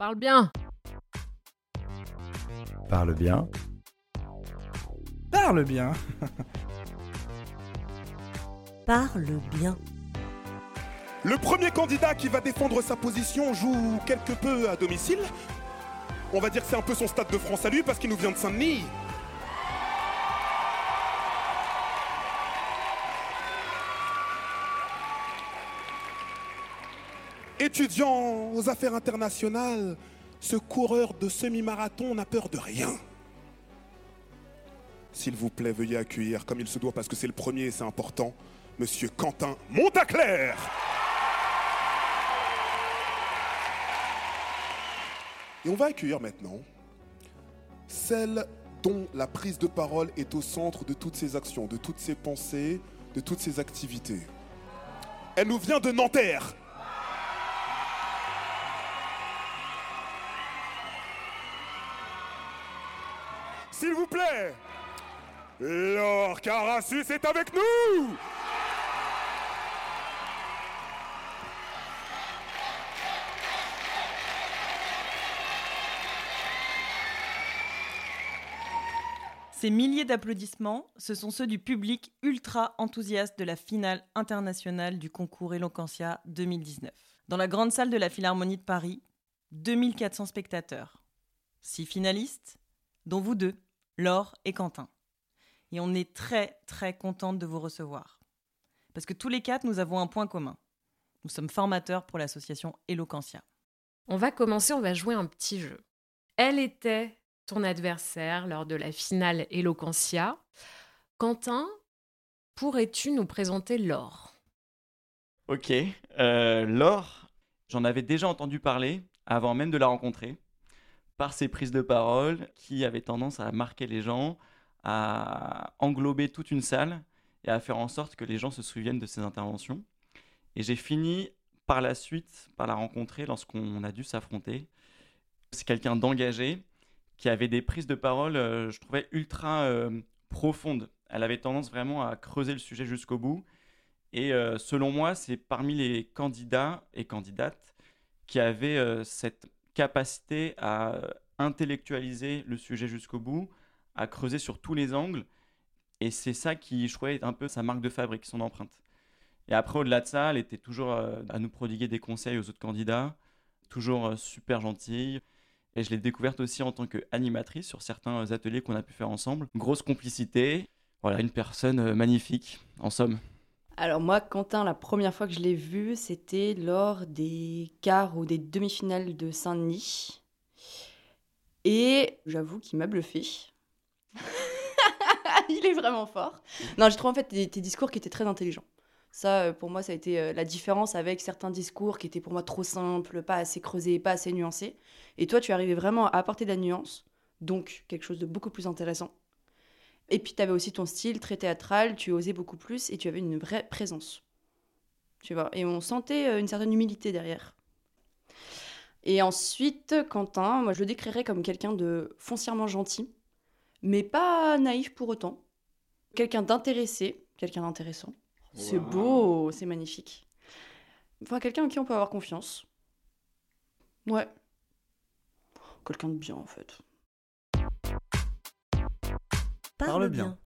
Parle bien Parle bien. Parle bien. Parle bien. Le premier candidat qui va défendre sa position joue quelque peu à domicile. On va dire que c'est un peu son stade de France à lui parce qu'il nous vient de Saint-Denis. Étudiant aux affaires internationales, ce coureur de semi-marathon n'a peur de rien. S'il vous plaît, veuillez accueillir comme il se doit parce que c'est le premier et c'est important, Monsieur Quentin Montaclair. Et on va accueillir maintenant celle dont la prise de parole est au centre de toutes ses actions, de toutes ses pensées, de toutes ses activités. Elle nous vient de Nanterre. S'il vous plaît, Laure Carassus est avec nous Ces milliers d'applaudissements, ce sont ceux du public ultra enthousiaste de la finale internationale du concours Eloquentia 2019. Dans la grande salle de la Philharmonie de Paris, 2400 spectateurs. Six finalistes, dont vous deux, Laure et Quentin. Et on est très très contente de vous recevoir. Parce que tous les quatre, nous avons un point commun. Nous sommes formateurs pour l'association Eloquentia. On va commencer, on va jouer un petit jeu. Elle était ton adversaire lors de la finale Eloquentia. Quentin, pourrais-tu nous présenter Laure? Ok, euh, Laure, j'en avais déjà entendu parler avant même de la rencontrer, par ses prises de parole qui avaient tendance à marquer les gens, à englober toute une salle et à faire en sorte que les gens se souviennent de ses interventions. Et j'ai fini par la suite par la rencontrer lorsqu'on a dû s'affronter. C'est quelqu'un d'engagé qui avait des prises de parole, euh, je trouvais, ultra euh, profondes. Elle avait tendance vraiment à creuser le sujet jusqu'au bout. Et euh, selon moi, c'est parmi les candidats et candidates qui avaient cette capacité à intellectualiser le sujet jusqu'au bout, à creuser sur tous les angles. Et c'est ça qui, je est un peu sa marque de fabrique, son empreinte. Et après, au-delà de ça, elle était toujours à nous prodiguer des conseils aux autres candidats, toujours super gentille. Et je l'ai découverte aussi en tant qu'animatrice sur certains ateliers qu'on a pu faire ensemble. Grosse complicité. Voilà, une personne euh, magnifique, en somme. Alors moi, Quentin, la première fois que je l'ai vu, c'était lors des quarts ou des demi-finales de Saint-Denis. Et j'avoue qu'il m'a bluffé. Il est vraiment fort. Non, j'ai trouvé en fait tes discours qui étaient très intelligents. Ça, euh, pour moi, ça a été euh, la différence avec certains discours qui étaient pour moi trop simples, pas assez creusés, pas assez nuancés. Et toi, tu arrivais vraiment à apporter de la nuance, donc quelque chose de beaucoup plus intéressant. Et puis, tu avais aussi ton style très théâtral, tu osais beaucoup plus et tu avais une vraie présence. Tu vois, et on sentait euh, une certaine humilité derrière. Et ensuite, Quentin, moi je le décrirais comme quelqu'un de foncièrement gentil, mais pas naïf pour autant. Quelqu'un d'intéressé, quelqu'un d'intéressant. C'est beau, c'est magnifique. Enfin, quelqu'un en qui on peut avoir confiance. Ouais. Quelqu'un de bien, en fait. Parle, bien.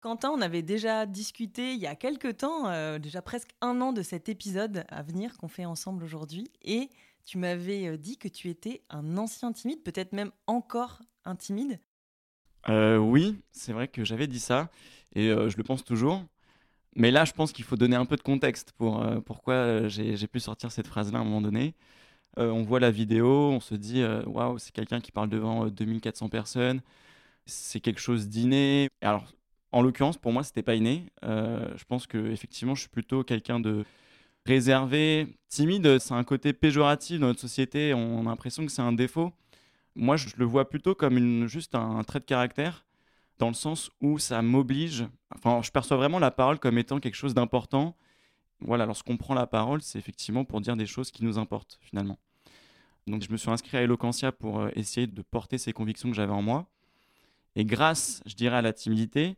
Quentin, on avait déjà discuté il y a quelques temps, euh, déjà presque un an de cet épisode à venir qu'on fait ensemble aujourd'hui. Et tu m'avais euh, dit que tu étais un ancien timide, peut-être même encore un timide. Euh, oui, c'est vrai que j'avais dit ça. Et je le pense toujours. Mais là, je pense qu'il faut donner un peu de contexte pour pourquoi j'ai pu sortir cette phrase-là à un moment donné. On voit la vidéo, on se dit waouh, c'est quelqu'un qui parle devant 2400 personnes, c'est quelque chose d'inné. Alors, en l'occurrence, pour moi, c'était pas inné. je pense que effectivement, je suis plutôt quelqu'un de réservé, timide. C'est un côté péjoratif dans notre société. On a l'impression que c'est un défaut. Moi, je le vois plutôt comme une, juste un trait de caractère dans le sens où ça m'oblige, enfin je perçois vraiment la parole comme étant quelque chose d'important. Voilà, lorsqu'on prend la parole, c'est effectivement pour dire des choses qui nous importent finalement. Donc je me suis inscrit à Eloquentia pour euh, essayer de porter ces convictions que j'avais en moi. Et grâce, je dirais, à la timidité,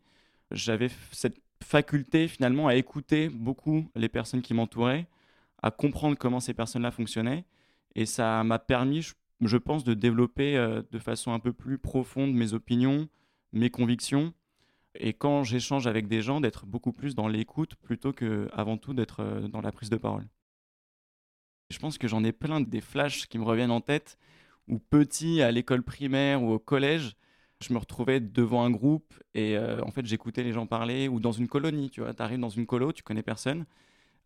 j'avais cette faculté finalement à écouter beaucoup les personnes qui m'entouraient, à comprendre comment ces personnes-là fonctionnaient. Et ça m'a permis, je pense, de développer euh, de façon un peu plus profonde mes opinions, mes convictions. Et quand j'échange avec des gens, d'être beaucoup plus dans l'écoute plutôt que, avant tout, d'être euh, dans la prise de parole. Je pense que j'en ai plein des flashs qui me reviennent en tête, où petit, à l'école primaire ou au collège, je me retrouvais devant un groupe et euh, en fait j'écoutais les gens parler, ou dans une colonie, tu vois, tu arrives dans une colo, tu connais personne.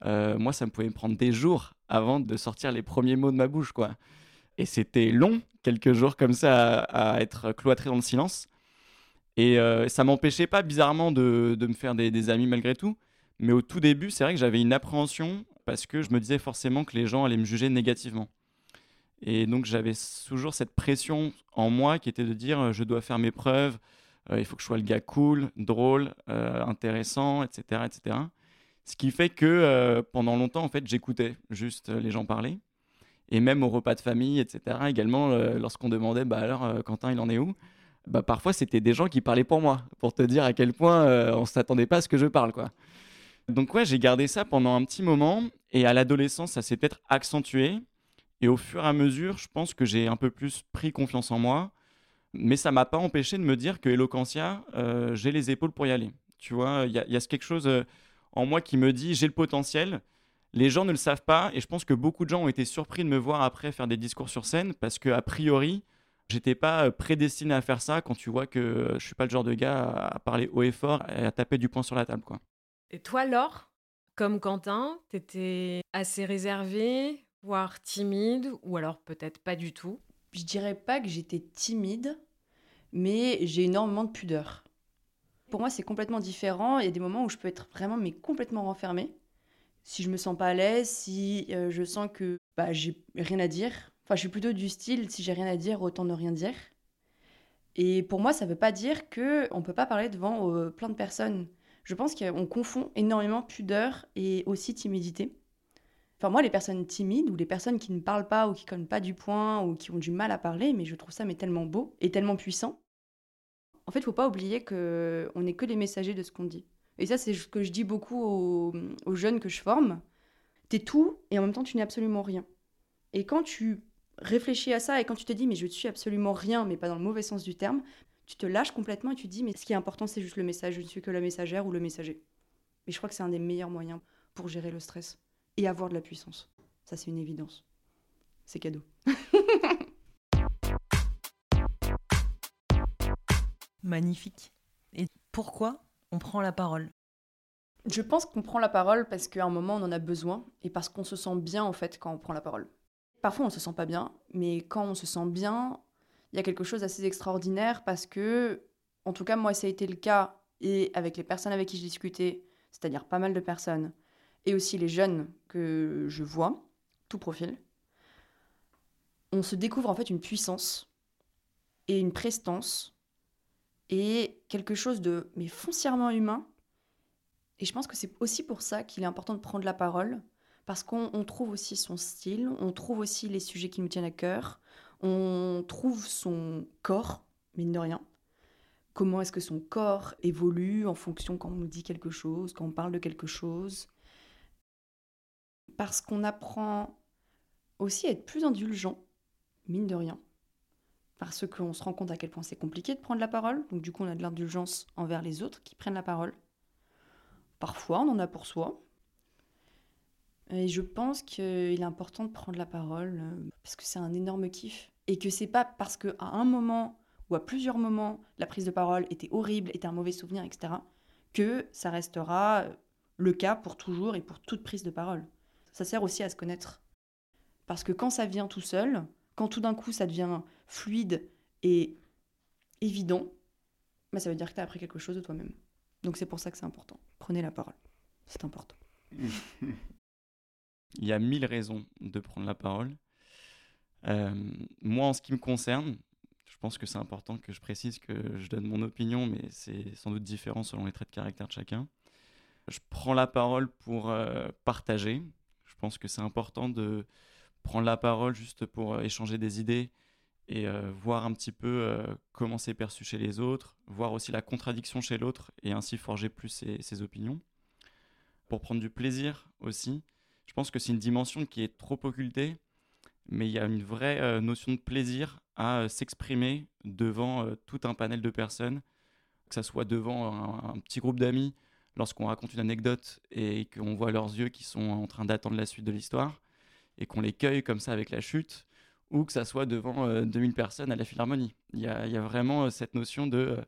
moi, ça me pouvait me prendre des jours avant de sortir les premiers mots de ma bouche, quoi. Et c'était long, quelques jours comme ça, à, être cloîtré dans le silence. Et euh, ça m'empêchait pas, bizarrement, de, de me faire des, des, amis malgré tout. Mais au tout début, c'est vrai que j'avais une appréhension parce que je me disais forcément que les gens allaient me juger négativement. Et donc j'avais toujours cette pression en moi qui était de dire euh, je dois faire mes preuves, euh, il faut que je sois le gars cool, drôle, intéressant, etc., etc. Ce qui fait que pendant longtemps, en fait, j'écoutais juste les gens parler et même au repas de famille, etc. Également, euh, lorsqu'on demandait, bah alors, euh, Quentin, il en est où? Bah, Parfois, c'était des gens qui parlaient pour moi, pour te dire à quel point euh, on ne s'attendait pas à ce que je parle, quoi. Donc ouais, j'ai gardé ça pendant un petit moment, et à l'adolescence, ça s'est peut-être accentué, et au fur et à mesure, je pense que j'ai un peu plus pris confiance en moi, mais ça m'a pas empêché de me dire que Eloquentia, j'ai les épaules pour y aller. Tu vois, il y, y, a quelque chose en moi qui me dit, j'ai le potentiel, les gens ne le savent pas et je pense que beaucoup de gens ont été surpris de me voir après faire des discours sur scène parce que a priori, j'étais pas euh, prédestiné à faire ça quand tu vois que je suis pas le genre de gars à parler haut et fort et à taper du poing sur la table quoi. Et toi Laure, comme Quentin, tu étais assez réservé, voire timide ou alors peut-être pas du tout Je dirais pas que j'étais timide, mais j'ai énormément de pudeur. Pour moi, c'est complètement différent. Il y a des moments où je peux être vraiment mais complètement renfermée si je me sens pas à l'aise, si euh, je sens que bah, j'ai rien à dire. Enfin, je suis plutôt du style, si j'ai rien à dire, autant ne rien dire. Et pour moi, ça veut pas dire que on peut pas parler devant euh, plein de personnes. Je pense qu'on confond énormément pudeur et aussi timidité. Enfin, moi, les personnes timides ou les personnes qui ne parlent pas ou qui connaissent pas du point ou qui ont du mal à parler, mais je trouve ça mais tellement beau et tellement puissant. En fait, il faut pas oublier que on n'est que les messagers de ce qu'on dit. Et ça, c'est ce que je dis beaucoup aux, jeunes que je forme. T'es tout et en même temps, tu n'es absolument rien. Et quand tu réfléchis à ça et quand tu te dis, mais je ne suis absolument rien, mais pas dans le mauvais sens du terme, tu te lâches complètement et tu te dis, mais ce qui est important, c'est juste le message. Je ne suis que la messagère ou le messager. Mais je crois que c'est un des meilleurs moyens pour gérer le stress et avoir de la puissance. Ça, c'est une évidence. C'est cadeau. Magnifique. Et pourquoi on prend la parole? Je pense qu'on prend la parole parce qu'à un moment on en a besoin et parce qu'on se sent bien en fait quand on prend la parole. Parfois on se sent pas bien, mais quand on se sent bien, il y a quelque chose d'assez extraordinaire parce que, en tout cas moi ça a été le cas et avec les personnes avec qui je discutais, c'est-à-dire pas mal de personnes, et aussi les jeunes que je vois, tout profil, on se découvre en fait une puissance et une prestance et quelque chose de mais foncièrement humain. Et je pense que c'est aussi pour ça qu'il est important de prendre la parole, parce qu'on trouve aussi son style, on trouve aussi les sujets qui nous tiennent à cœur, on trouve son corps, mine de rien. Comment est-ce que son corps évolue en fonction quand on nous dit quelque chose, quand on parle de quelque chose. Parce qu'on apprend aussi à être plus indulgent, mine de rien parce qu'on se rend compte à quel point c'est compliqué de prendre la parole. Donc du coup, on a de l'indulgence envers les autres qui prennent la parole. Parfois, on en a pour soi. Et je pense qu'il est important de prendre la parole euh, parce que c'est un énorme kiff. Et que c'est pas parce qu'à un moment ou à plusieurs moments, la prise de parole était horrible, était un mauvais souvenir, etc., que ça restera le cas pour toujours et pour toute prise de parole. Ça sert aussi à se connaître. Parce que quand ça vient tout seul, quand tout d'un coup ça devient fluide et évident, bah, ça veut dire que tu as appris quelque chose de toi-même. Donc c'est pour ça que c'est important. Prenez la parole. C'est important. Il y a mille raisons de prendre la parole. Euh, moi, en ce qui me concerne, je pense que c'est important que je précise que je donne mon opinion, mais c'est sans doute différent selon les traits de caractère de chacun. Je prends la parole pour euh, partager. Pense que c'est important de prendre la parole juste pour euh, échanger des idées et euh, voir un petit peu euh, comment c'est perçu chez les autres, voir aussi la contradiction chez l'autre et ainsi forger plus ses, opinions. Pour prendre du plaisir aussi, je pense que c'est une dimension qui est trop occultée mais il y a une vraie notion de plaisir à s'exprimer devant tout un panel de personnes, que ce soit devant un petit groupe d'amis lorsqu'on raconte une anecdote et qu'on voit leurs yeux qui sont en train d'attendre la suite de l'histoire et qu'on les cueille comme ça avec la chute, ou que ça soit devant euh, 2000 personnes à la Philharmonie. Il y a, vraiment euh, cette notion de euh,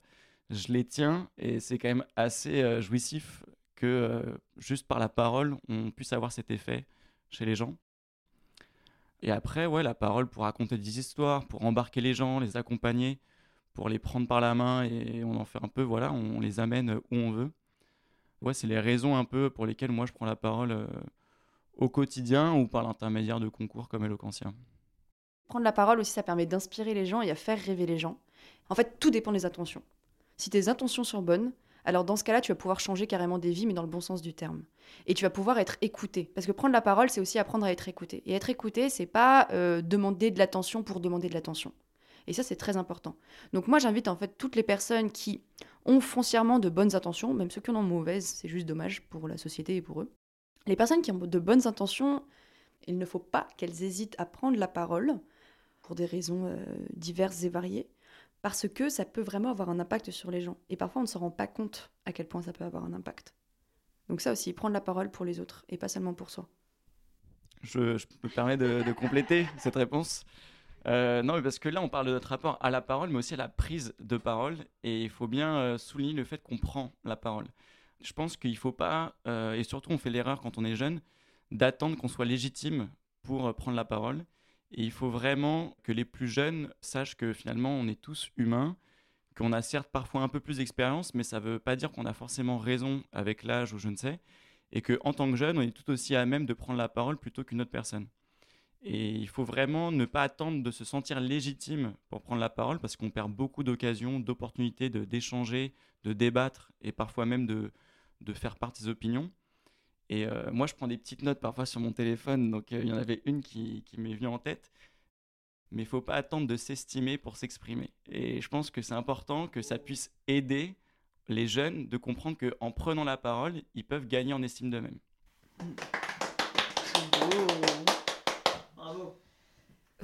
je les tiens et c'est quand même assez euh, jouissif que euh, juste par la parole, on puisse avoir cet effet chez les gens. Et après, ouais, la parole pour raconter des histoires, pour embarquer les gens, les accompagner, pour les prendre par la main et on en fait un peu, voilà, on les amène où on veut. Ouais, c'est les raisons un peu pour lesquelles moi je prends la parole euh, au quotidien ou par l'intermédiaire de concours comme Eloquentia. Prendre la parole aussi, ça permet d'inspirer les gens et à faire rêver les gens. En fait, tout dépend des intentions. Si tes intentions sont bonnes, alors dans ce cas-là, tu vas pouvoir changer carrément des vies, mais dans le bon sens du terme. Et tu vas pouvoir être écouté. Parce que prendre la parole, c'est aussi apprendre à être écouté. Et être écouté, c'est pas euh, demander de l'attention pour demander de l'attention. Et ça, c'est très important. Donc moi, j'invite en fait toutes les personnes qui ont foncièrement de bonnes intentions, même ceux qui en ont mauvaises, c'est juste dommage pour la société et pour eux. Les personnes qui ont de bonnes intentions, il ne faut pas qu'elles hésitent à prendre la parole pour des raisons euh, diverses et variées, parce que ça peut vraiment avoir un impact sur les gens. Et parfois, on ne se rend pas compte à quel point ça peut avoir un impact. Donc ça aussi, prendre la parole pour les autres, et pas seulement pour soi. Je, me permets de compléter cette réponse. Euh, non, parce que là, on parle de notre rapport à la parole, mais aussi à la prise de parole. Et il faut bien euh, souligner le fait qu'on prend la parole. Je pense qu'il ne faut pas, euh, et surtout on fait l'erreur quand on est jeune, d'attendre qu'on soit légitime pour prendre la parole. Et il faut vraiment que les plus jeunes sachent que finalement on est tous humains, qu'on a certes parfois un peu plus d'expérience, mais ça ne veut pas dire qu'on a forcément raison avec l'âge ou je ne sais. Et qu'en tant que jeune, on est tout aussi à même de prendre la parole plutôt qu'une autre personne. Et il faut vraiment ne pas attendre de se sentir légitime pour prendre la parole parce qu'on perd beaucoup d'occasions, d'opportunités d'échanger, de, débattre et parfois même de, de faire part de ses opinions. Et euh, moi, je prends des petites notes parfois sur mon téléphone, donc euh, il y en avait une qui, qui m'est venue en tête. Mais il faut pas attendre de s'estimer pour s'exprimer. Et je pense que c'est important que ça puisse aider les jeunes de comprendre qu'en prenant la parole, ils peuvent gagner en estime d'eux-mêmes.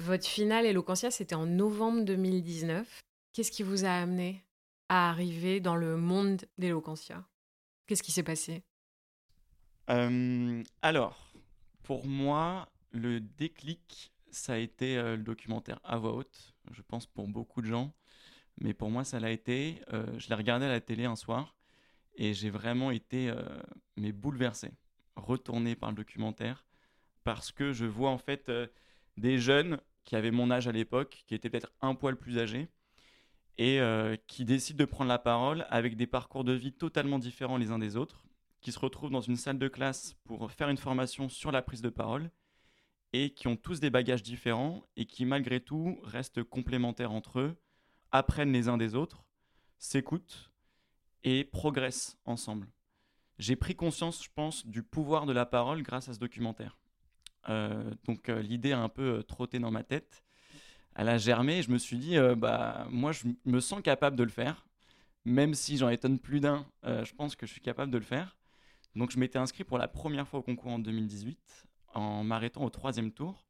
Votre finale Eloquentia, c'était en novembre 2019. Qu'est-ce qui vous a amené à arriver dans le monde d'Eloquentia Qu'est-ce qui s'est passé? Euh, alors, pour moi, le déclic, ça a été euh, le documentaire à voix haute. Je pense pour beaucoup de gens, mais pour moi, ça l'a été. Euh, je l'ai regardé à la télé un soir et j'ai vraiment été mais bouleversé, retourné par le documentaire parce que je vois en fait des jeunes qui avaient mon âge à l'époque, qui étaient peut-être un poil plus âgés et euh, qui décident de prendre la parole avec des parcours de vie totalement différents les uns des autres qui se retrouvent dans une salle de classe pour faire une formation sur la prise de parole et qui ont tous des bagages différents et qui malgré tout restent complémentaires entre eux, apprennent les uns des autres, s'écoutent et progressent ensemble. J'ai pris conscience, je pense, du pouvoir de la parole grâce à ce documentaire. Euh, donc euh, l'idée a un peu euh, trotté dans ma tête. Elle a germé et je me suis dit, bah, moi je me sens capable de le faire. Même si j'en étonne plus d'un, je pense que je suis capable de le faire. Donc je m'étais inscrit pour la première fois au concours en 2018 en m'arrêtant au troisième tour.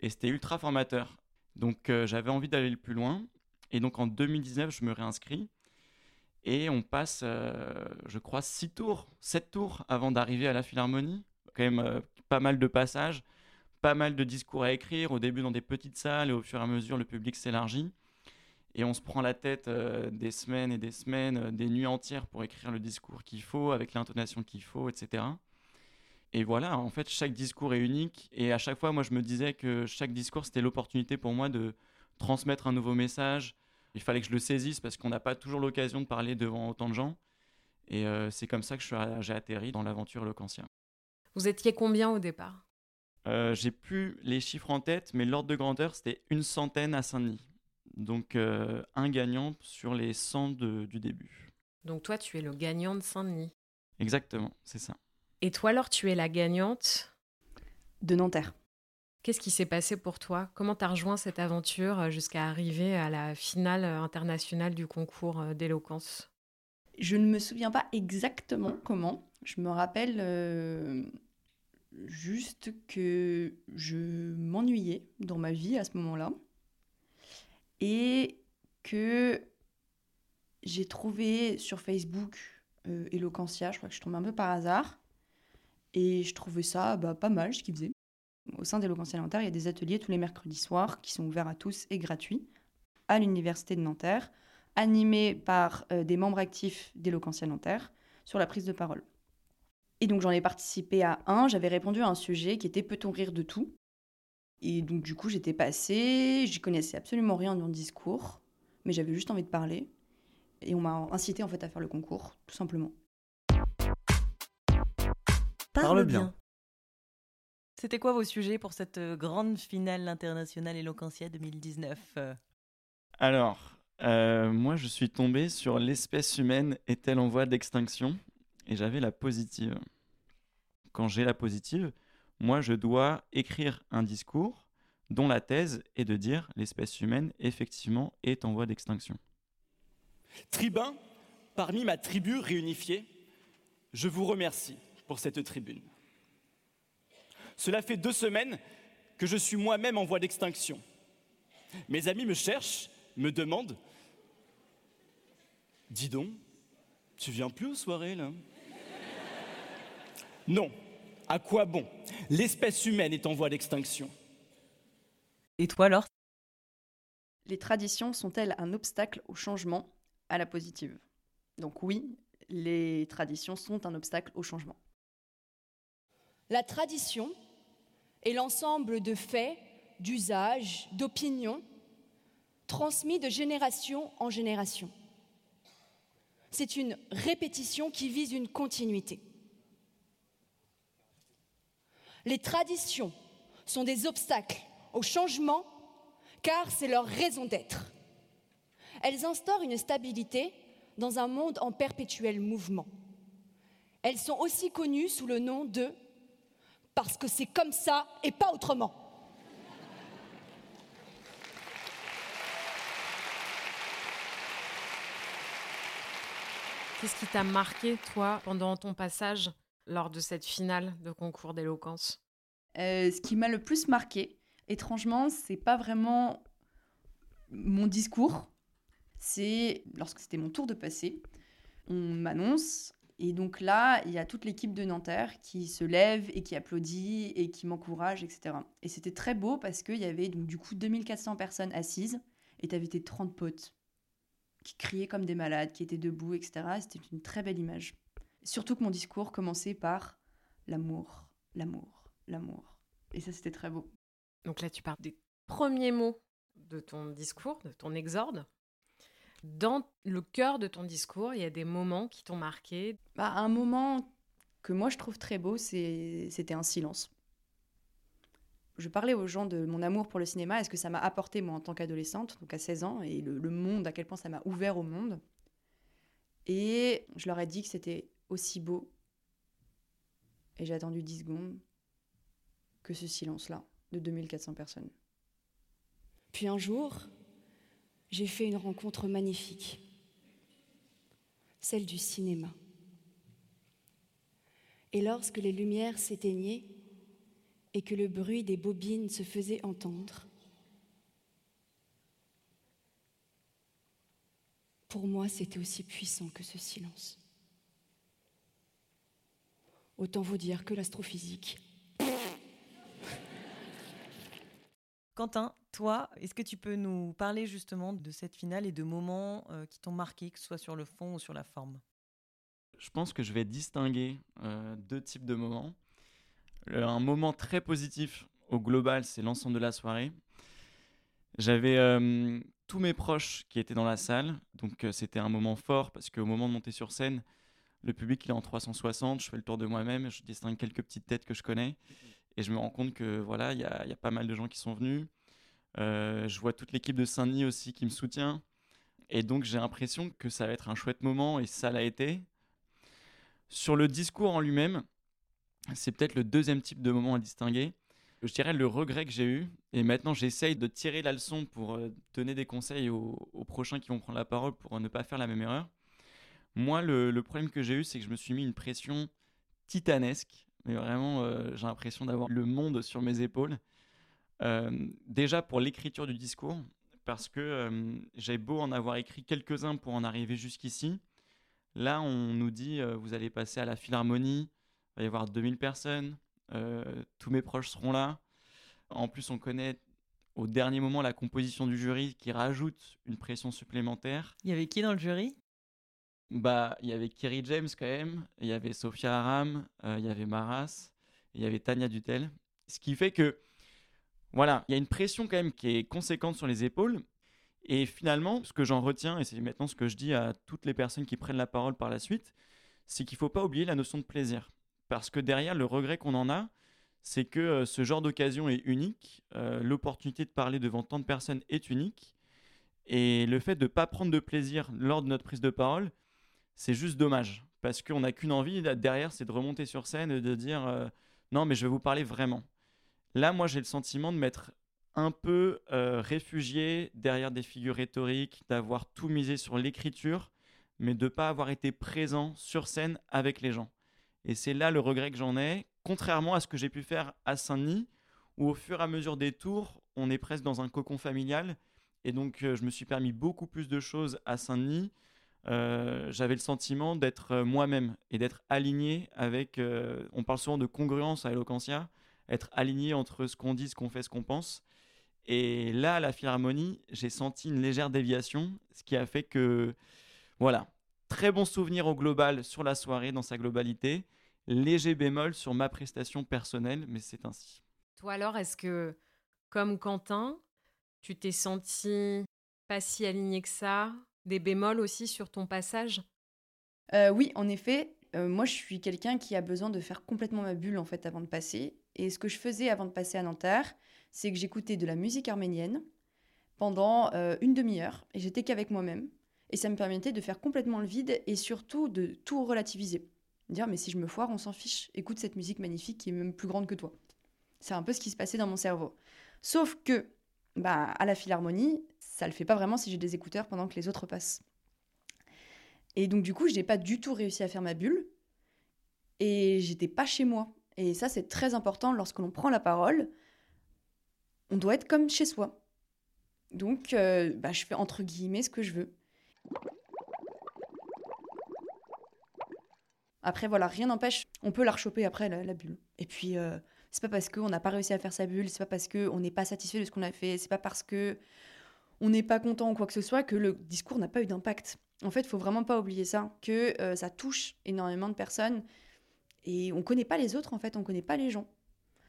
Et c'était ultra formateur. Donc j'avais envie d'aller le plus loin. Et donc en 2019, je me réinscris. Et on passe, je crois, six tours, sept tours avant d'arriver à la Philharmonie. Quand même euh, pas mal de passages, pas mal de discours à écrire. Au début dans des petites salles et au fur et à mesure, le public s'élargit. Et on se prend la tête euh, des semaines et des semaines, euh, des nuits entières pour écrire le discours qu'il faut, avec l'intonation qu'il faut, etc. Et voilà, en fait, chaque discours est unique. Et à chaque fois, moi, je me disais que chaque discours, c'était l'opportunité pour moi de transmettre un nouveau message. Il fallait que je le saisisse parce qu'on n'a pas toujours l'occasion de parler devant autant de gens. Et c'est comme ça que j'ai atterri dans l'aventure Loquentia. Vous étiez combien au départ? Euh, j'ai plus les chiffres en tête, mais l'ordre de grandeur, c'était une centaine à Saint-Denis. Donc euh, un gagnant sur les 100 de- du début. Donc toi, tu es le gagnant de Saint-Denis. Exactement, c'est ça. Et toi, alors, tu es la gagnante? De Nanterre. Qu'est-ce qui s'est passé pour toi? Comment tu as rejoint cette aventure euh, jusqu'à arriver à la finale internationale du concours d'éloquence? Je ne me souviens pas exactement comment. Je me rappelle, euh, Juste que je m'ennuyais dans ma vie à ce moment-là. Et que j'ai trouvé sur Facebook euh, Eloquentia, je crois que je tombe un peu par hasard. Et je trouvais ça bah, pas mal ce qu'ils faisaient. Au sein d'Eloquentia Nanterre, il y a des ateliers tous les mercredis soirs qui sont ouverts à tous et gratuits à l'Université de Nanterre, animés par euh, des membres actifs d'Eloquentia Nanterre sur la prise de parole. Et donc j'en ai participé à un, j'avais répondu à un sujet qui était Peut-on rire de tout? Et donc du coup j'étais passée, j'y connaissais absolument rien dans le discours, mais j'avais juste envie de parler. Et on m'a incité en fait à faire le concours, tout simplement. Parle bien. C'était quoi vos sujets pour cette euh, grande finale internationale Eloquentia 2019 euh? Alors, euh, moi je suis tombé sur l'espèce humaine est-elle en voie d'extinction? Et j'avais la positive. Quand j'ai la positive, moi je dois écrire un discours dont la thèse est de dire l'espèce humaine effectivement est en voie d'extinction. Tribun, parmi ma tribu réunifiée, je vous remercie pour cette tribune. Cela fait deux semaines que je suis moi-même en voie d'extinction. Mes amis me cherchent, me demandent Dis donc, tu viens plus aux soirées là? Non, à quoi bon? L'espèce humaine est en voie d'extinction. Et toi alors Les traditions sont-elles un obstacle au changement, à la positive Donc oui, les traditions sont un obstacle au changement. La tradition est l'ensemble de faits, d'usages, d'opinions transmis de génération en génération. C'est une répétition qui vise une continuité. Les traditions sont des obstacles au changement car c'est leur raison d'être. Elles instaurent une stabilité dans un monde en perpétuel mouvement. Elles sont aussi connues sous le nom de parce que c'est comme ça et pas autrement. Qu'est-ce qui t'a marqué, toi, pendant ton passage lors de cette finale de concours d'éloquence? Euh, ce qui m'a le plus marqué, étrangement, c'est pas vraiment mon discours. C'est lorsque c'était mon tour de passer, on m'annonce et donc là, il y a toute l'équipe de Nanterre qui se lève et qui applaudit et qui m'encourage, etc. Et c'était très beau parce qu'il y avait donc du coup 2400 personnes assises et tu avais tes 30 potes qui criaient comme des malades, qui étaient debout, etc. C'était une très belle image. Surtout que mon discours commençait par l'amour, l'amour, l'amour. Et ça, c'était très beau. Donc là, tu parles des premiers mots de ton discours, de ton exorde. Dans le cœur de ton discours, il y a des moments qui t'ont marqué. Bah, un moment que moi je trouve très beau, c'était un silence. Je parlais aux gens de mon amour pour le cinéma, est-ce que ça m'a apporté moi en tant qu'adolescente, donc à 16 ans, et le, le monde, à quel point ça m'a ouvert au monde. Et je leur ai dit que c'était aussi beau, et j'ai attendu 10 secondes, que ce silence-là, de 2400 personnes. Puis un jour, j'ai fait une rencontre magnifique, celle du cinéma. Et lorsque les lumières s'éteignaient et que le bruit des bobines se faisait entendre, pour moi c'était aussi puissant que ce silence. Autant vous dire que l'astrophysique Quentin, toi, est-ce que tu peux nous parler justement de cette finale et de moments euh, qui t'ont marqué, que ce soit sur le fond ou sur la forme? Je pense que je vais distinguer euh, deux types de moments. Le- un moment très positif au global, c'est l'ensemble de la soirée. J'avais euh, tous mes proches qui étaient dans la salle, donc euh, c'était un moment fort parce qu'au moment de monter sur scène, le public il est en 360, je fais le tour de moi-même, je distingue quelques petites têtes que je connais et je me rends compte que voilà, il y a, pas mal de gens qui sont venus. Euh, je vois toute l'équipe de Saint-Denis aussi qui me soutient. Et donc j'ai l'impression que ça va être un chouette moment et ça l'a été. Sur le discours en lui-même, c'est peut-être le deuxième type de moment à distinguer. Je dirais le regret que j'ai eu. Et maintenant j'essaye de tirer la leçon pour euh, donner des conseils aux prochains qui vont prendre la parole pour ne pas faire la même erreur. Moi, le, problème que j'ai eu, c'est que je me suis mis une pression titanesque, mais vraiment, euh, j'ai l'impression d'avoir le monde sur mes épaules. Euh, déjà pour l'écriture du discours, parce que euh, j'ai beau en avoir écrit quelques-uns pour en arriver jusqu'ici. Là, on nous dit, vous allez passer à la Philharmonie, il va y avoir 2000 personnes, tous mes proches seront là. En plus, on connaît au dernier moment la composition du jury qui rajoute une pression supplémentaire. Il y avait qui dans le jury? Bah, il y avait Kerry James quand même, il y avait Sophia Aram, euh, il y avait Maras, il y avait Tania Dutel. Ce qui fait que, voilà, il y a une pression quand même qui est conséquente sur les épaules. Et finalement, ce que j'en retiens, et c'est maintenant ce que je dis à toutes les personnes qui prennent la parole par la suite, c'est qu'il ne faut pas oublier la notion de plaisir. Parce que derrière, le regret qu'on en a, c'est que euh, ce genre d'occasion est unique, euh, l'opportunité de parler devant tant de personnes est unique, et le fait de ne pas prendre de plaisir lors de notre prise de parole, c'est juste dommage. Parce qu'on n'a qu'une envie derrière, c'est de remonter sur scène et de dire euh, non, mais je vais vous parler vraiment. Là, moi, j'ai le sentiment de m'être un peu euh, réfugié derrière des figures rhétoriques, d'avoir tout misé sur l'écriture, mais de ne pas avoir été présent sur scène avec les gens. Et c'est là le regret que j'en ai, contrairement à ce que j'ai pu faire à Saint-Denis, où au fur et à mesure des tours, on est presque dans un cocon familial. Et donc, euh, je me suis permis beaucoup plus de choses à Saint-Denis. Euh, j'avais le sentiment d'être euh, moi-même et d'être aligné avec. Euh, on parle souvent de congruence à Eloquentia, être aligné entre ce qu'on dit, ce qu'on fait, ce qu'on pense. Et là, à la Philharmonie, j'ai senti une légère déviation, ce qui a fait que, voilà, très bon souvenir au global sur la soirée dans sa globalité, léger bémol sur ma prestation personnelle, mais c'est ainsi. Toi alors, est-ce que, comme Quentin, tu t'es senti pas si aligné que ça? Des bémols aussi sur ton passage? Euh, Oui, en effet. Euh, moi, je suis quelqu'un qui a besoin de faire complètement ma bulle en fait avant de passer. Et ce que je faisais avant de passer à Nanterre, c'est que j'écoutais de la musique arménienne pendant euh, une demi-heure et j'étais qu'avec moi-même. Et ça me permettait de faire complètement le vide et surtout de tout relativiser. Dire, mais si je me foire, on s'en fiche. Écoute cette musique magnifique qui est même plus grande que toi. C'est un peu ce qui se passait dans mon cerveau. Sauf que, bah, à la philharmonie, ça le fait pas vraiment si j'ai des écouteurs pendant que les autres passent. Et donc du coup, je n'ai pas du tout réussi à faire ma bulle et j'étais pas chez moi. Et ça, c'est très important lorsque l'on prend la parole. On doit être comme chez soi. Donc, euh, bah, je fais entre guillemets ce que je veux. Après, voilà, rien n'empêche, on peut la rechoper après la, bulle. Et puis, euh, c'est pas parce qu'on n'a pas réussi à faire sa bulle, c'est pas parce qu'on n'est pas satisfait de ce qu'on a fait, c'est pas parce que on n'est pas content ou quoi que ce soit, que le discours n'a pas eu d'impact. En fait, il faut vraiment pas oublier ça, que euh, ça touche énormément de personnes et on connaît pas les autres en fait, on connaît pas les gens.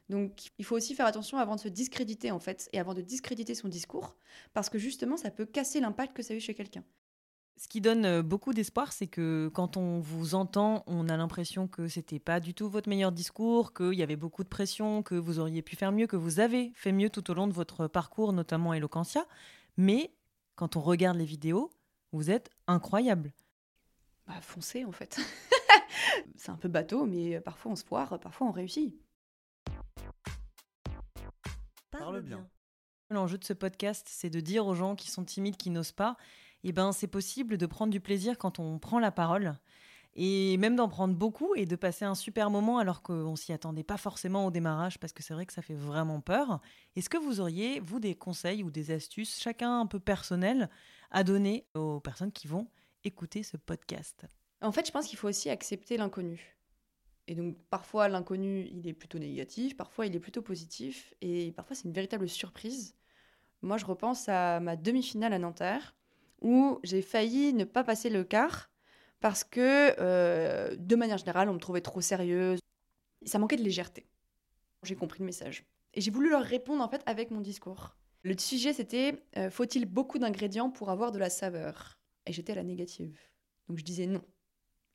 Donc il faut aussi faire attention avant de se discréditer en fait et avant de discréditer son discours parce que justement ça peut casser l'impact que ça a eu chez quelqu'un. Ce qui donne euh, beaucoup d'espoir, c'est que quand on vous entend, on a l'impression que c'était pas du tout votre meilleur discours, qu'il y avait beaucoup de pression, que vous auriez pu faire mieux, que vous avez fait mieux tout au long de votre parcours, notamment Eloquentia. Mais quand on regarde les vidéos, vous êtes incroyable. Bah, foncez en fait. c'est un peu bateau, mais parfois on se foire, parfois on réussit. Parle bien. L'enjeu de ce podcast, c'est de dire aux gens qui sont timides, qui n'osent pas, eh ben c'est possible de prendre du plaisir quand on prend la parole et même d'en prendre beaucoup et de passer un super moment alors qu'on s'y attendait pas forcément au démarrage parce que c'est vrai que ça fait vraiment peur. Est-ce que vous auriez, vous, des conseils ou des astuces, chacun un peu personnels, à donner aux personnes qui vont écouter ce podcast? En fait, je pense qu'il faut aussi accepter l'inconnu. Et donc parfois l'inconnu, il est plutôt négatif, parfois il est plutôt positif, et parfois c'est une véritable surprise. Moi, je repense à ma demi-finale à Nanterre, où j'ai failli ne pas passer le quart parce que, euh, de manière générale, on me trouvait trop sérieuse. Ça manquait de légèreté. J'ai compris le message. Et j'ai voulu leur répondre en fait avec mon discours. Le sujet c'était euh, faut-il beaucoup d'ingrédients pour avoir de la saveur? Et j'étais à la négative. Donc je disais non.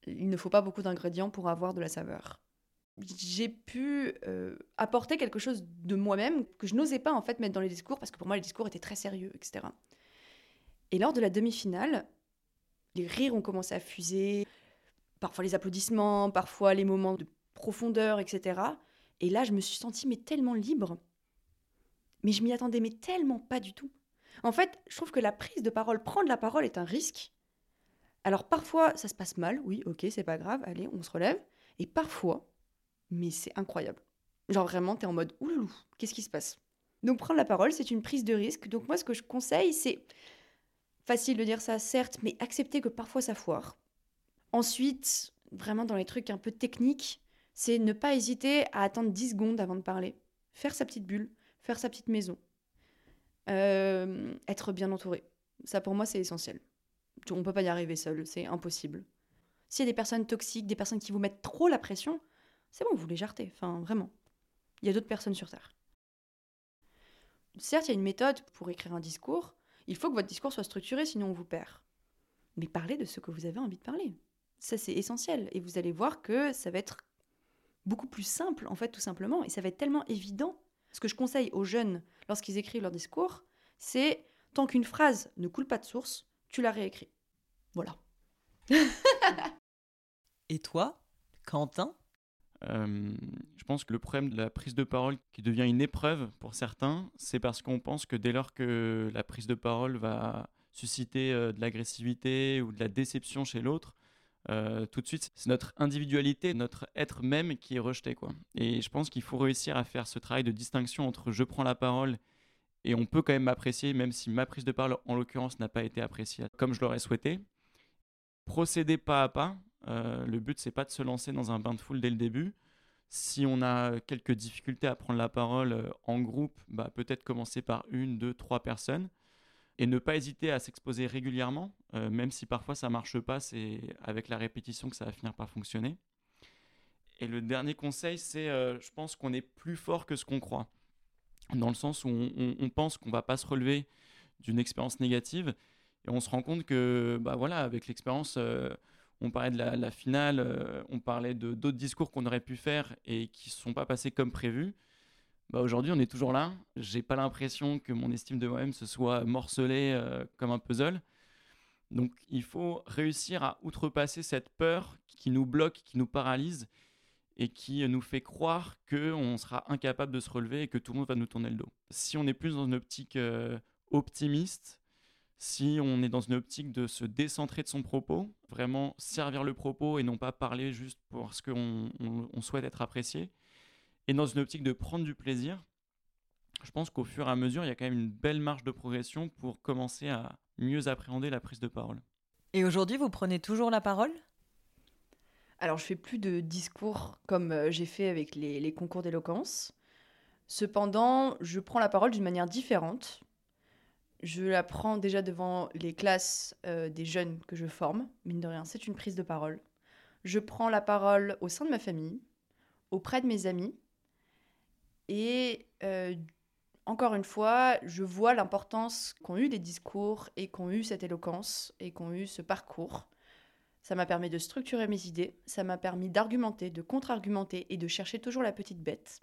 Il ne faut pas beaucoup d'ingrédients pour avoir de la saveur. J'ai pu euh, apporter quelque chose de moi-même que je n'osais pas en fait mettre dans les discours parce que pour moi les discours étaient très sérieux, etc. Et lors de la demi-finale, les rires ont commencé à fuser, parfois les applaudissements, parfois les moments de profondeur, etc. Et là, je me suis sentie mais tellement libre. Mais je m'y attendais mais tellement pas du tout. En fait, je trouve que la prise de parole, prendre la parole est un risque. Alors parfois, ça se passe mal, oui, ok, c'est pas grave, allez, on se relève. Et parfois, mais c'est incroyable. Genre vraiment, t'es en mode ouloulou, qu'est-ce qui se passe? Donc prendre la parole, c'est une prise de risque. Donc moi, ce que je conseille, c'est facile de dire ça, certes, mais accepter que parfois ça foire. Ensuite, vraiment dans les trucs un peu techniques, c'est ne pas hésiter à attendre 10 secondes avant de parler. Faire sa petite bulle, faire sa petite maison. Euh, être bien entouré. Ça, pour moi, c'est essentiel. On ne peut pas y arriver seul, c'est impossible. S'il y a des personnes toxiques, des personnes qui vous mettent trop la pression, c'est bon, vous les jartez. Enfin, vraiment. Il y a d'autres personnes sur Terre. Certes, il y a une méthode pour écrire un discours. Il faut que votre discours soit structuré, sinon on vous perd. Mais parlez de ce que vous avez envie de parler. Ça, c'est essentiel. Et vous allez voir que ça va être beaucoup plus simple, en fait, tout simplement. Et ça va être tellement évident. Ce que je conseille aux jeunes lorsqu'ils écrivent leur discours, c'est tant qu'une phrase ne coule pas de source, tu la réécris. Voilà. Et toi, Quentin? Euh, je pense que le problème de la prise de parole qui devient une épreuve pour certains, c'est parce qu'on pense que dès lors que la prise de parole va susciter euh, de l'agressivité ou de la déception chez l'autre, euh, tout de suite, c'est notre individualité, notre être même qui est rejeté. Quoi. Et je pense qu'il faut réussir à faire ce travail de distinction entre je prends la parole et on peut quand même m'apprécier, même si ma prise de parole, en l'occurrence, n'a pas été appréciée comme je l'aurais souhaité. Procéder pas à pas. Euh, le but, c'est pas de se lancer dans un bain de foule dès le début. Si on a quelques difficultés à prendre la parole euh, en groupe, bah, peut-être commencer par une, deux, trois personnes et ne pas hésiter à s'exposer régulièrement, euh, même si parfois ça marche pas, c'est avec la répétition que ça va finir par fonctionner. Et le dernier conseil, c'est, je pense qu'on est plus fort que ce qu'on croit, dans le sens où on, pense qu'on va pas se relever d'une expérience négative, et on se rend compte que, bah voilà, avec l'expérience, euh, on parlait de la, finale, on parlait de d'autres discours qu'on aurait pu faire et qui ne sont pas passés comme prévu. Bah, aujourd'hui, on est toujours là. J'ai pas l'impression que mon estime de moi-même se soit morcelée euh, comme un puzzle. Donc, il faut réussir à outrepasser cette peur qui nous bloque, qui nous paralyse et qui nous fait croire qu'on sera incapable de se relever et que tout le monde va nous tourner le dos. Si on est plus dans une optique euh, optimiste, si on est dans une optique de se décentrer de son propos, vraiment servir le propos et non pas parler juste parce qu'on souhaite être apprécié, et dans une optique de prendre du plaisir, je pense qu'au fur et à mesure, il y a quand même une belle marge de progression pour commencer à mieux appréhender la prise de parole. Et aujourd'hui, vous prenez toujours la parole? Alors, je fais plus de discours comme euh, j'ai fait avec les, concours d'éloquence. Cependant, je prends la parole d'une manière différente. Je la prends déjà devant les classes euh, des jeunes que je forme. Mine de rien, c'est une prise de parole. Je prends la parole au sein de ma famille, auprès de mes amis, et euh, encore une fois, je vois l'importance qu'ont eu les discours et qu'ont eu cette éloquence et qu'ont eu ce parcours. Ça m'a permis de structurer mes idées, ça m'a permis d'argumenter, de contre-argumenter et de chercher toujours la petite bête.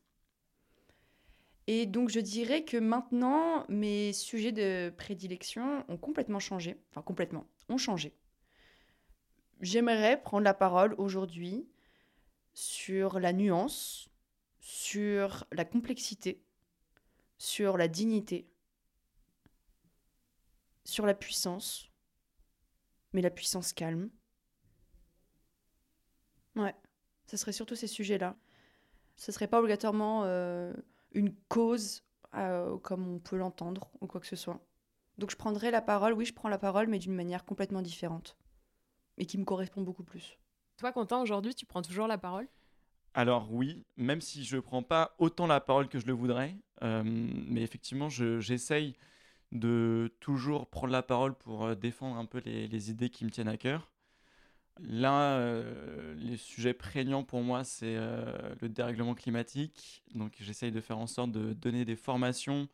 Et donc je dirais que maintenant, mes sujets de prédilection ont complètement changé, enfin complètement, ont changé. J'aimerais prendre la parole aujourd'hui sur la nuance, sur la complexité, sur la dignité, sur la puissance, mais la puissance calme. Ouais, ce serait surtout ces sujets-là. Ce serait pas obligatoirement euh, une cause euh, comme on peut l'entendre ou quoi que ce soit. Donc je prendrais la parole, oui, je prends la parole, mais d'une manière complètement différente et qui me correspond beaucoup plus. Toi, Quentin, aujourd'hui, tu prends toujours la parole? Alors oui, même si je ne prends pas autant la parole que je le voudrais, euh, mais effectivement, j'essaye de toujours prendre la parole pour euh, défendre un peu les, idées qui me tiennent à cœur. Là, euh, les sujets prégnants pour moi, c'est le dérèglement climatique. Donc j'essaye de faire en sorte de donner des formations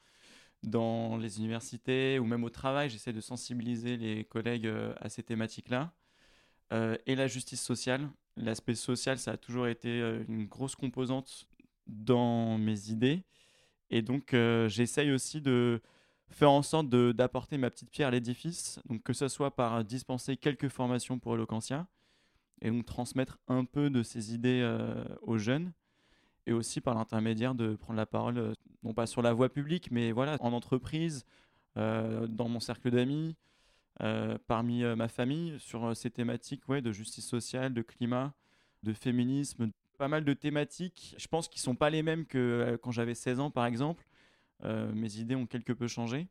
dans les universités ou même au travail. J'essaie de sensibiliser les collègues à ces thématiques-là. et la justice sociale l'aspect social, ça a toujours été euh, une grosse composante dans mes idées. Et donc, euh, j'essaye aussi de faire en sorte d'apporter ma petite pierre à l'édifice, que ce soit par dispenser quelques formations pour Eloquentia, et donc transmettre un peu de ces idées euh, aux jeunes, et aussi par l'intermédiaire de prendre la parole, non pas sur la voie publique, mais voilà, en entreprise, dans mon cercle d'amis, euh, parmi euh, ma famille sur euh, ces thématiques ouais, de justice sociale, de climat, de féminisme, pas mal de thématiques, je pense, qui sont pas les mêmes que euh, quand j'avais 16 ans, par exemple. Euh, mes idées ont quelque peu changé.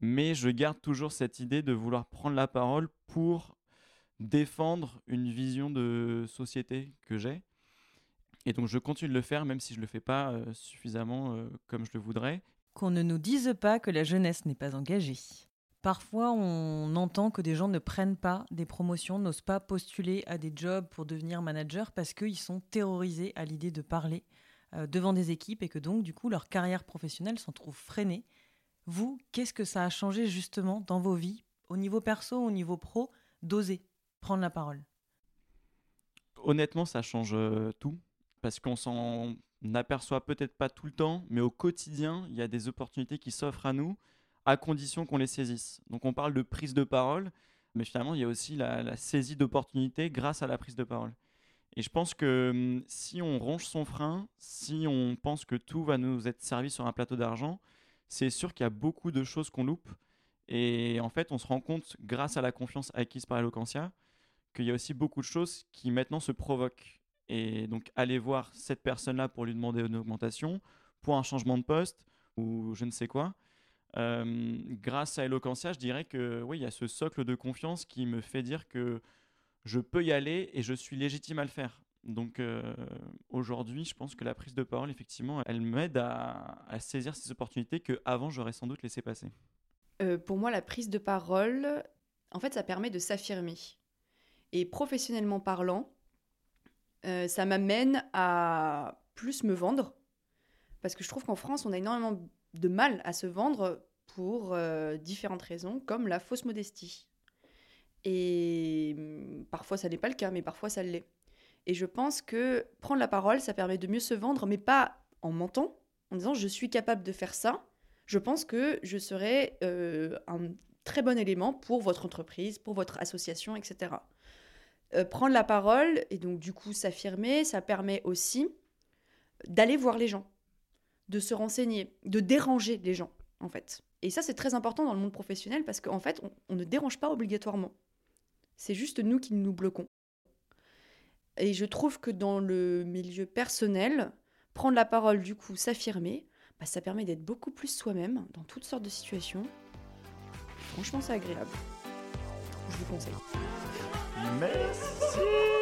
Mais je garde toujours cette idée de vouloir prendre la parole pour défendre une vision de société que j'ai. Et donc je continue de le faire, même si je ne le fais pas euh, suffisamment comme je le voudrais. Qu'on ne nous dise pas que la jeunesse n'est pas engagée. Parfois, on entend que des gens ne prennent pas des promotions, n'osent pas postuler à des jobs pour devenir manager parce qu'ils sont terrorisés à l'idée de parler euh, devant des équipes et que donc, du coup, leur carrière professionnelle s'en trouve freinée. Vous, qu'est-ce que ça a changé justement dans vos vies, au niveau perso, au niveau pro, d'oser prendre la parole? Honnêtement, ça change euh, tout parce qu'on s'en aperçoit peut-être pas tout le temps, mais au quotidien, il y a des opportunités qui s'offrent à nous à condition qu'on les saisisse. Donc on parle de prise de parole, mais finalement il y a aussi la, saisie d'opportunités grâce à la prise de parole. Et je pense que hum, si on ronge son frein, si on pense que tout va nous être servi sur un plateau d'argent, c'est sûr qu'il y a beaucoup de choses qu'on loupe. Et en fait, on se rend compte, grâce à la confiance acquise par Eloquentia, qu'il y a aussi beaucoup de choses qui maintenant se provoquent. Et donc, aller voir cette personne-là pour lui demander une augmentation, pour un changement de poste, ou je ne sais quoi, euh, grâce à Eloquentia, je dirais que oui, il y a ce socle de confiance qui me fait dire que je peux y aller et je suis légitime à le faire. Donc euh, aujourd'hui, je pense que la prise de parole, effectivement, elle m'aide à, saisir ces opportunités que avant j'aurais sans doute laissé passer. Euh, pour moi, la prise de parole, en fait, ça permet de s'affirmer. Et professionnellement parlant, ça m'amène à plus me vendre. Parce que je trouve qu'en France, on a énormément de mal à se vendre pour euh, différentes raisons, comme la fausse modestie. Et hum, parfois ça n'est pas le cas, mais parfois ça l'est. Et je pense que prendre la parole, ça permet de mieux se vendre, mais pas en mentant, en disant je suis capable de faire ça. Je pense que je serai euh, un très bon élément pour votre entreprise, pour votre association, etc. Euh, prendre la parole et donc du coup s'affirmer, ça permet aussi d'aller voir les gens de se renseigner, de déranger les gens, en fait. Et ça, c'est très important dans le monde professionnel parce qu'en fait, on, ne dérange pas obligatoirement. C'est juste nous qui nous bloquons. Et je trouve que dans le milieu personnel, prendre la parole, du coup, s'affirmer, bah, ça permet d'être beaucoup plus soi-même dans toutes sortes de situations. Franchement, c'est agréable. Je vous conseille. Merci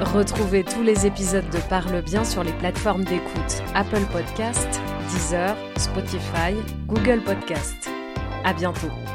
Retrouvez tous les épisodes de Parle bien sur les plateformes d'écoute Apple Podcast, Deezer, Spotify, Google Podcast. À bientôt.